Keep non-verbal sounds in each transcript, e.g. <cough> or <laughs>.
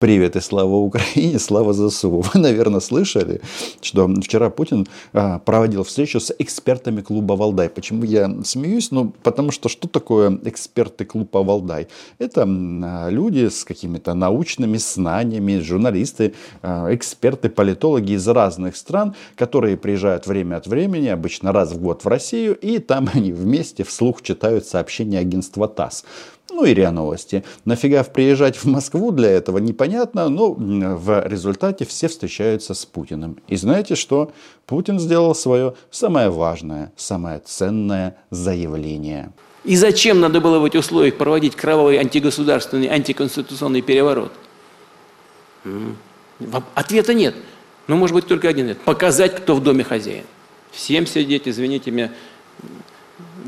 Привет и слава Украине, слава ЗСУ. Вы, наверное, слышали, что вчера Путин а, проводил встречу с экспертами клуба «Валдай». Почему я смеюсь? Ну, потому что что такое эксперты клуба «Валдай»? Это а, люди с какими-то научными знаниями, журналисты, а, эксперты, политологи из разных стран, которые приезжают время от времени, обычно раз в год в Россию, и там они вместе вслух читают сообщения агентства ТАСС ну и РИА Новости. Нафига приезжать в Москву для этого непонятно, но в результате все встречаются с Путиным. И знаете что? Путин сделал свое самое важное, самое ценное заявление. И зачем надо было в этих условиях проводить кровавый антигосударственный, антиконституционный переворот? Ответа нет. Но может быть только один нет. Показать, кто в доме хозяин. Всем сидеть, извините меня,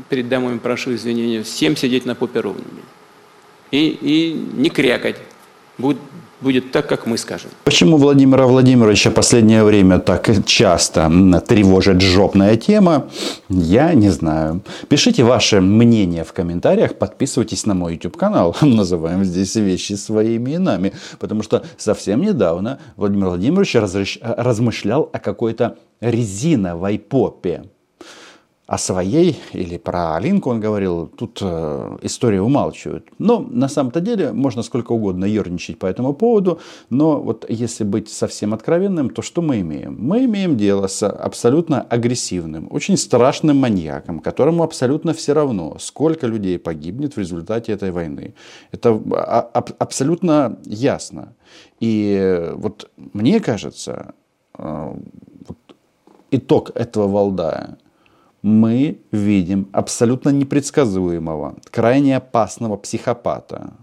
перед дамами прошу извинения, всем сидеть на попе ровными и, и не крякать. Будет, будет так, как мы скажем. Почему Владимира Владимировича последнее время так часто тревожит жопная тема, я не знаю. Пишите ваше мнение в комментариях, подписывайтесь на мой YouTube канал. <laughs> Называем здесь вещи своими именами. Потому что совсем недавно Владимир Владимирович размышлял о какой-то резиновой попе о своей или про Алинку он говорил, тут э, история умалчивают. Но на самом-то деле можно сколько угодно ерничать по этому поводу, но вот если быть совсем откровенным, то что мы имеем? Мы имеем дело с абсолютно агрессивным, очень страшным маньяком, которому абсолютно все равно, сколько людей погибнет в результате этой войны. Это абсолютно ясно. И вот мне кажется, э, вот итог этого Валдая – мы видим абсолютно непредсказуемого, крайне опасного психопата.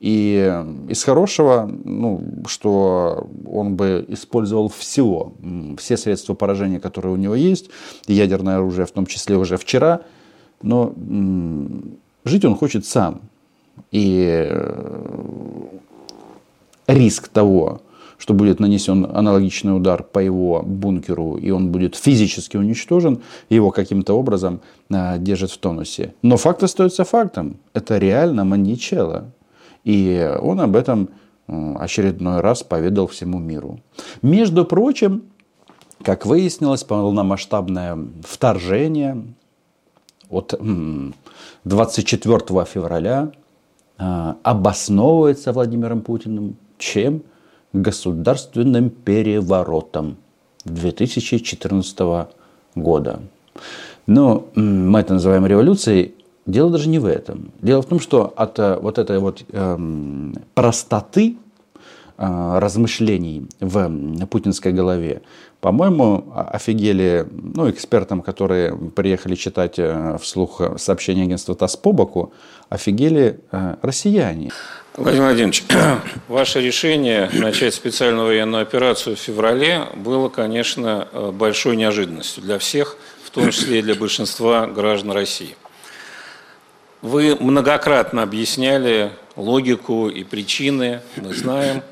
И из хорошего, ну, что он бы использовал все, все средства поражения, которые у него есть, ядерное оружие в том числе уже вчера, но жить он хочет сам. И э, риск того, что будет нанесен аналогичный удар по его бункеру, и он будет физически уничтожен, его каким-то образом а, держит в тонусе. Но факт остается фактом. Это реально маньячело. И он об этом очередной раз поведал всему миру. Между прочим, как выяснилось, полномасштабное вторжение от 24 февраля а, обосновывается Владимиром Путиным чем? Государственным переворотом 2014 года. Но мы это называем революцией. Дело даже не в этом. Дело в том, что от э, вот этой вот эм, простоты размышлений в путинской голове, по-моему, офигели ну, экспертам, которые приехали читать э, вслух сообщения агентства ТАСС по боку, офигели россияне. Владимир Владимирович, <clears throat> ваше решение начать специальную военную операцию в феврале было, конечно, э, большой неожиданностью для всех, в том числе и для большинства граждан России. Вы многократно объясняли логику и причины, мы знаем,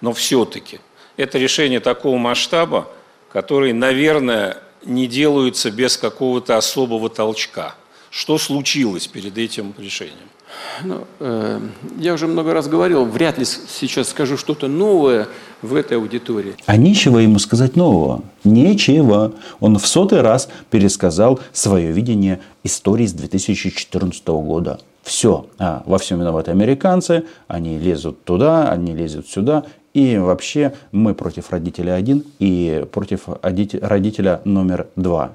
но все-таки это решение такого масштаба, который, наверное, не делаются без какого-то особого толчка. Что случилось перед этим решением? Ну, э, я уже много раз говорил, вряд ли сейчас скажу что-то новое в этой аудитории. А нечего ему сказать нового. Нечего. Он в сотый раз пересказал свое видение истории с 2014 года. Все. А, во всем виноваты американцы. Они лезут туда, они лезут сюда. И вообще мы против родителя один и против родителя номер два.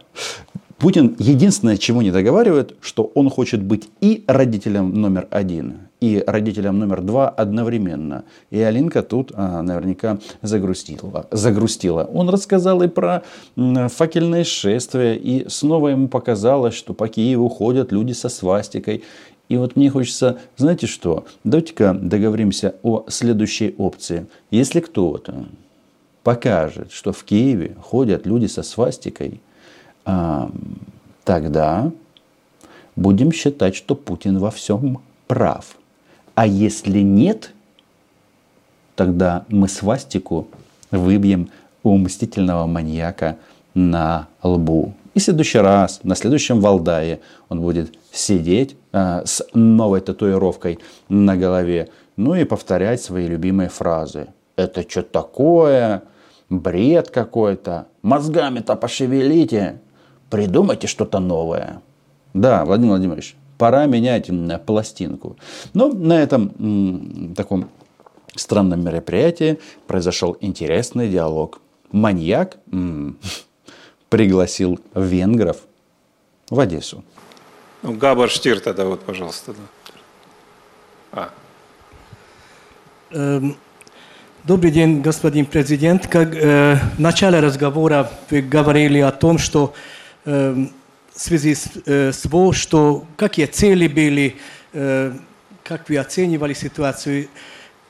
Путин единственное, чему не договаривает, что он хочет быть и родителем номер один, и родителем номер два одновременно. И Алинка тут а, наверняка загрустила, загрустила. Он рассказал и про факельное шествие, и снова ему показалось, что по Киеву ходят люди со свастикой. И вот мне хочется, знаете что, давайте-ка договоримся о следующей опции. Если кто-то покажет, что в Киеве ходят люди со свастикой – тогда будем считать, что Путин во всем прав. А если нет, тогда мы свастику выбьем у мстительного маньяка на лбу. И в следующий раз, на следующем Валдае, он будет сидеть э, с новой татуировкой на голове ну и повторять свои любимые фразы. Это что такое? Бред какой-то. Мозгами-то пошевелите. Придумайте что-то новое. Да, Владимир Владимирович, пора менять пластинку. Но на этом таком странном мероприятии произошел интересный диалог. Маньяк <laughs> пригласил венгров в Одессу. Ну, Габар Штир тогда вот, пожалуйста. Да. А. Эм, добрый день, господин президент. Как э, в начале разговора вы говорили о том, что э, в связи с, э, с ВО, что какие цели были, э, как вы оценивали ситуацию.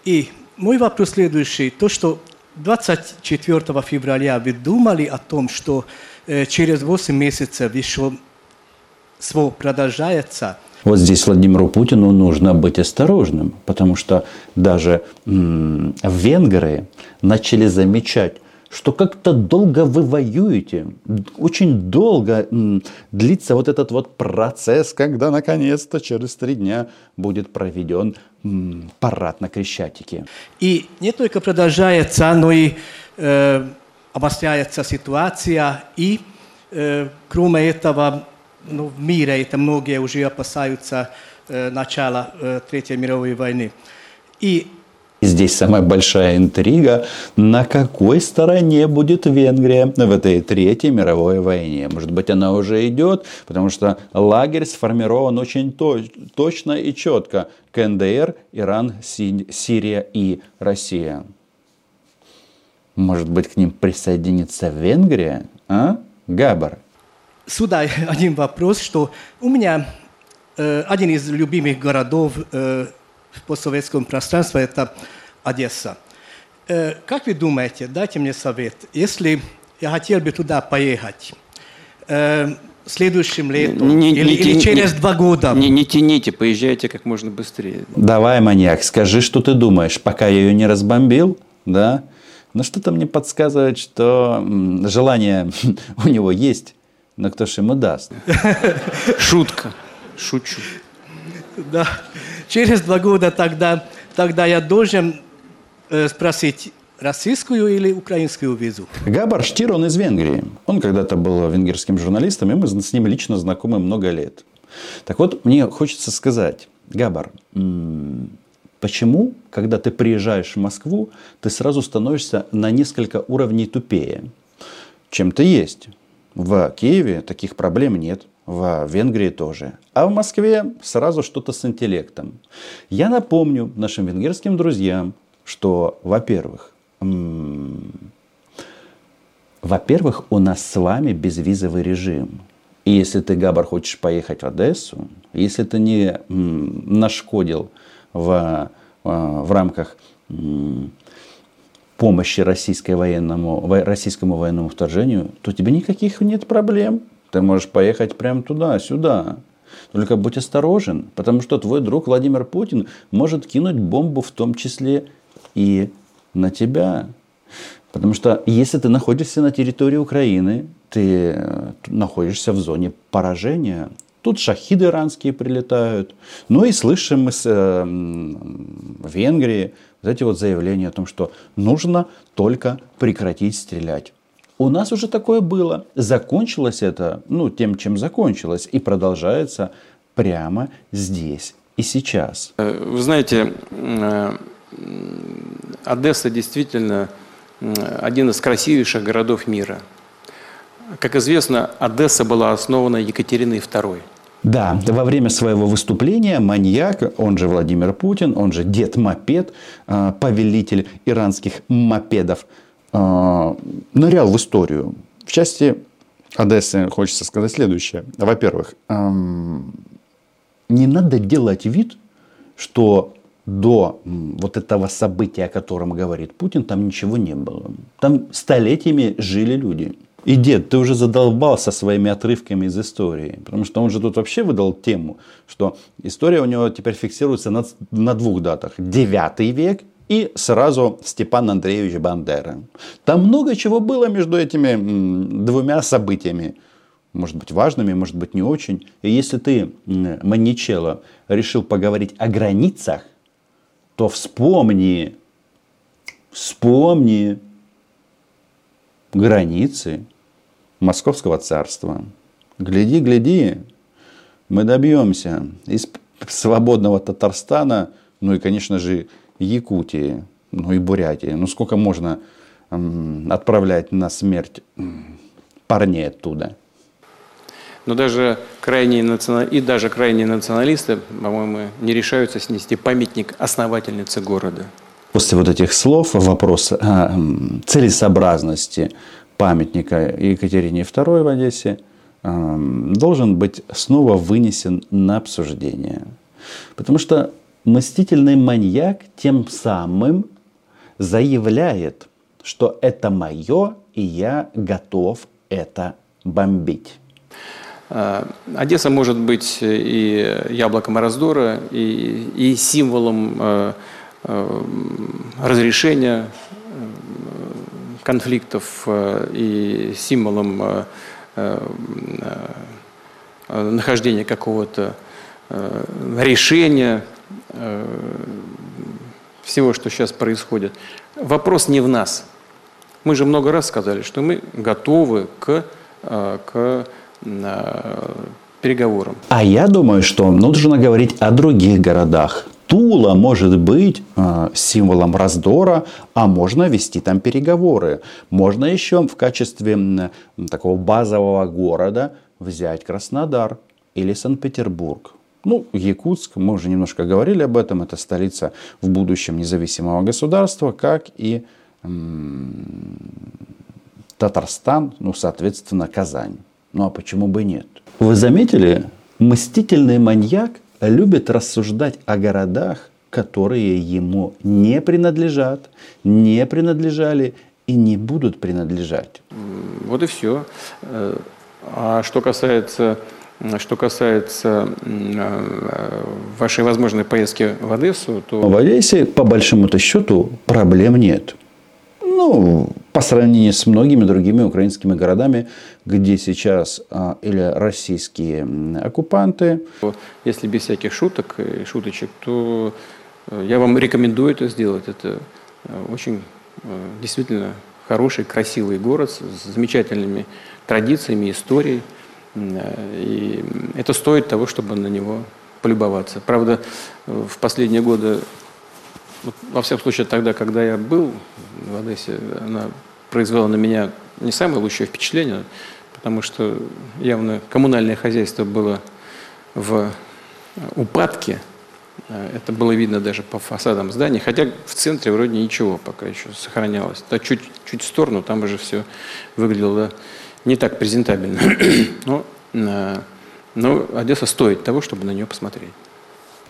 И мой вопрос следующий. То, что 24 февраля вы думали о том, что э, через 8 месяцев еще СВО продолжается. Вот здесь Владимиру Путину нужно быть осторожным, потому что даже венгры начали замечать, что как-то долго вы воюете, очень долго длится вот этот вот процесс, когда наконец-то через три дня будет проведен парад на Крещатике. И не только продолжается, но и э, обостряется ситуация, и э, кроме этого ну, в мире это многие уже опасаются э, начала э, Третьей мировой войны. И Здесь самая большая интрига, на какой стороне будет Венгрия в этой Третьей мировой войне. Может быть, она уже идет, потому что лагерь сформирован очень точно и четко. КНДР, Иран, Сирия и Россия. Может быть, к ним присоединится Венгрия? А? Габар сюда <laughs> один вопрос, что у меня э, один из любимых городов э, в постсоветском пространстве – это Одесса. Э, как вы думаете, дайте мне совет, если я хотел бы туда поехать, э, следующим летом не, или, не, или через не, два года. Не, не тяните, поезжайте как можно быстрее. Давай, маньяк, скажи, что ты думаешь, пока я ее не разбомбил, да? Но что-то мне подсказывает, что желание <laughs> у него есть. Но кто ж ему даст? Шутка. Шучу. Да. Через два года тогда, тогда я должен э, спросить, российскую или украинскую визу? Габар Штир, он из Венгрии. Он когда-то был венгерским журналистом, и мы с ним лично знакомы много лет. Так вот, мне хочется сказать, Габар, почему, когда ты приезжаешь в Москву, ты сразу становишься на несколько уровней тупее, чем ты есть? В Киеве таких проблем нет. В Венгрии тоже. А в Москве сразу что-то с интеллектом. Я напомню нашим венгерским друзьям, что, во-первых, во-первых, у нас с вами безвизовый режим. И если ты, Габар, хочешь поехать в Одессу, если ты не нашкодил в, а, в рамках помощи российской военному, российскому военному вторжению, то тебе никаких нет проблем. Ты можешь поехать прямо туда, сюда. Только будь осторожен, потому что твой друг Владимир Путин может кинуть бомбу в том числе и на тебя. Потому что если ты находишься на территории Украины, ты э, находишься в зоне поражения. Тут шахиды иранские прилетают. Ну и слышим мы с э, Венгрии вот эти вот заявления о том, что нужно только прекратить стрелять. У нас уже такое было. Закончилось это, ну, тем, чем закончилось, и продолжается прямо здесь и сейчас. Э, вы знаете, э, Одесса действительно один из красивейших городов мира. Как известно, Одесса была основана Екатериной II. Да, во время своего выступления маньяк, он же Владимир Путин, он же дед Мопед, а, повелитель иранских мопедов, нырял в историю. В части Одессы хочется сказать следующее. Во-первых, не надо делать вид, что до вот этого события, о котором говорит Путин, там ничего не было. Там столетиями жили люди. И дед, ты уже задолбался своими отрывками из истории. Потому что он же тут вообще выдал тему, что история у него теперь фиксируется на, на двух датах. Девятый век и сразу Степан Андреевич Бандера. Там много чего было между этими двумя событиями. Может быть важными, может быть не очень. И если ты, Маничело, решил поговорить о границах, то вспомни, вспомни границы Московского царства. Гляди, гляди, мы добьемся из свободного Татарстана, ну и, конечно же, Якутии, ну и Бурятии. Ну сколько можно отправлять на смерть парней оттуда? Но даже крайние национ... и даже крайние националисты, по-моему, не решаются снести памятник основательнице города. После вот этих слов вопрос о целесообразности памятника Екатерине II в Одессе должен быть снова вынесен на обсуждение. Потому что мстительный маньяк тем самым заявляет, что это мое, и я готов это бомбить. А, Одесса может быть и яблоком раздора, и, и символом э, э, разрешения э, конфликтов, и символом нахождения какого-то решения всего, что сейчас происходит. Вопрос не в нас. Мы же много раз сказали, что мы готовы к, к переговорам. А я думаю, что нужно говорить о других городах. Тула может быть э, символом раздора, а можно вести там переговоры. Можно еще в качестве э, такого базового города взять Краснодар или Санкт-Петербург. Ну, Якутск, мы уже немножко говорили об этом, это столица в будущем независимого государства, как и Татарстан, ну, соответственно, Казань. Ну а почему бы нет? Вы заметили, мстительный маньяк любит рассуждать о городах, которые ему не принадлежат, не принадлежали и не будут принадлежать. Вот и все. Э, а что касается, что касается э, вашей возможной поездки в Одессу, то... В Одессе, по большому-то счету, проблем нет. Ну, по сравнению с многими другими украинскими городами, где сейчас а, или российские оккупанты. Если без всяких шуток и шуточек, то э, я вам рекомендую это сделать. Это э, очень э, действительно хороший, красивый город с замечательными традициями, историей. И это стоит того, чтобы на него полюбоваться. Правда, в последние годы во всяком случае, тогда, когда я был в Одессе, она произвела на меня не самое лучшее впечатление, потому что явно коммунальное хозяйство было в упадке. Это было видно даже по фасадам зданий, хотя в центре вроде ничего пока еще сохранялось. Да чуть, чуть в сторону, там уже все выглядело не так презентабельно. <clears throat> Но, но Одесса стоит того, чтобы на нее посмотреть.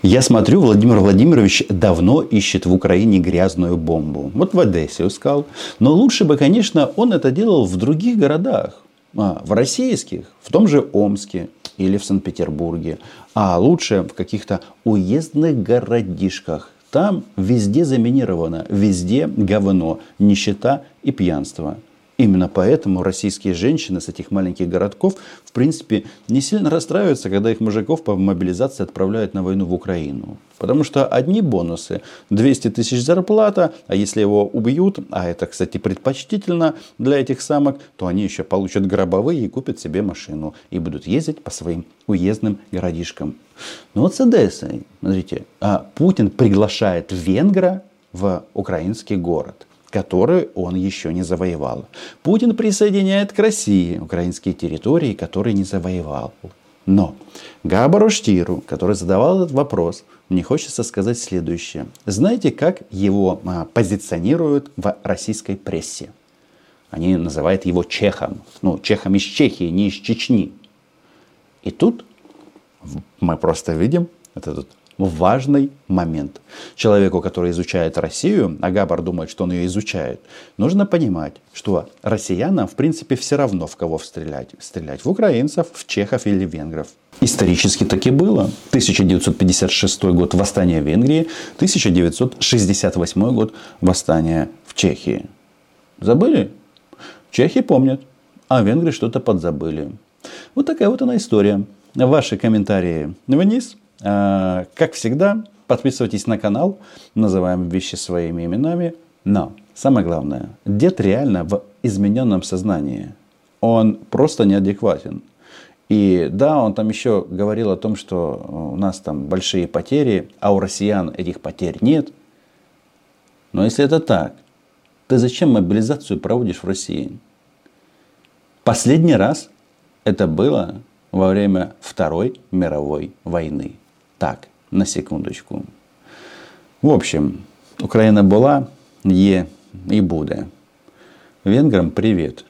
Я смотрю, Владимир Владимирович давно ищет в Украине грязную бомбу. Вот в Одессе искал. Но лучше бы, конечно, он это делал в других городах. А, в российских, в том же Омске или в Санкт-Петербурге. А лучше в каких-то уездных городишках. Там везде заминировано, везде говно, нищета и пьянство. Именно поэтому российские женщины с этих маленьких городков, в принципе, не сильно расстраиваются, когда их мужиков по мобилизации отправляют на войну в Украину. Потому что одни бонусы, 200 тысяч зарплата, а если его убьют, а это, кстати, предпочтительно для этих самок, то они еще получат гробовые и купят себе машину. И будут ездить по своим уездным городишкам. Ну вот с Одессой, смотрите, а Путин приглашает венгра в украинский город – который он еще не завоевал. Путин присоединяет к России украинские территории, которые не завоевал. Но Габару Штиру, который задавал этот вопрос, мне хочется сказать следующее. Знаете, как его а, позиционируют в российской прессе? Они называют его чехом. Ну, чехом из Чехии, не из Чечни. И тут мы просто видим этот важный момент. Человеку, который изучает Россию, а Габар думает, что он ее изучает, нужно понимать, что россиянам, в принципе, все равно в кого стрелять. Стрелять в украинцев, в чехов или венгров. Исторически так и было. 1956 год восстание в Венгрии, 1968 год восстание в Чехии. Забыли? Чехи помнят, а венгры что-то подзабыли. Вот такая вот она история. Ваши комментарии вниз – как всегда, Подписывайтесь на канал, называем вещи своими именами. Но самое главное, дед реально в измененном сознании. Он просто неадекватен. И да, он там еще говорил о том, что у нас там большие потери, а у россиян этих потерь нет. Но если это так, ты зачем мобилизацию проводишь в России? Последний раз это было во время Второй мировой войны Так, на секундочку. В общем, Украина была, є і буде. Венграм привіт.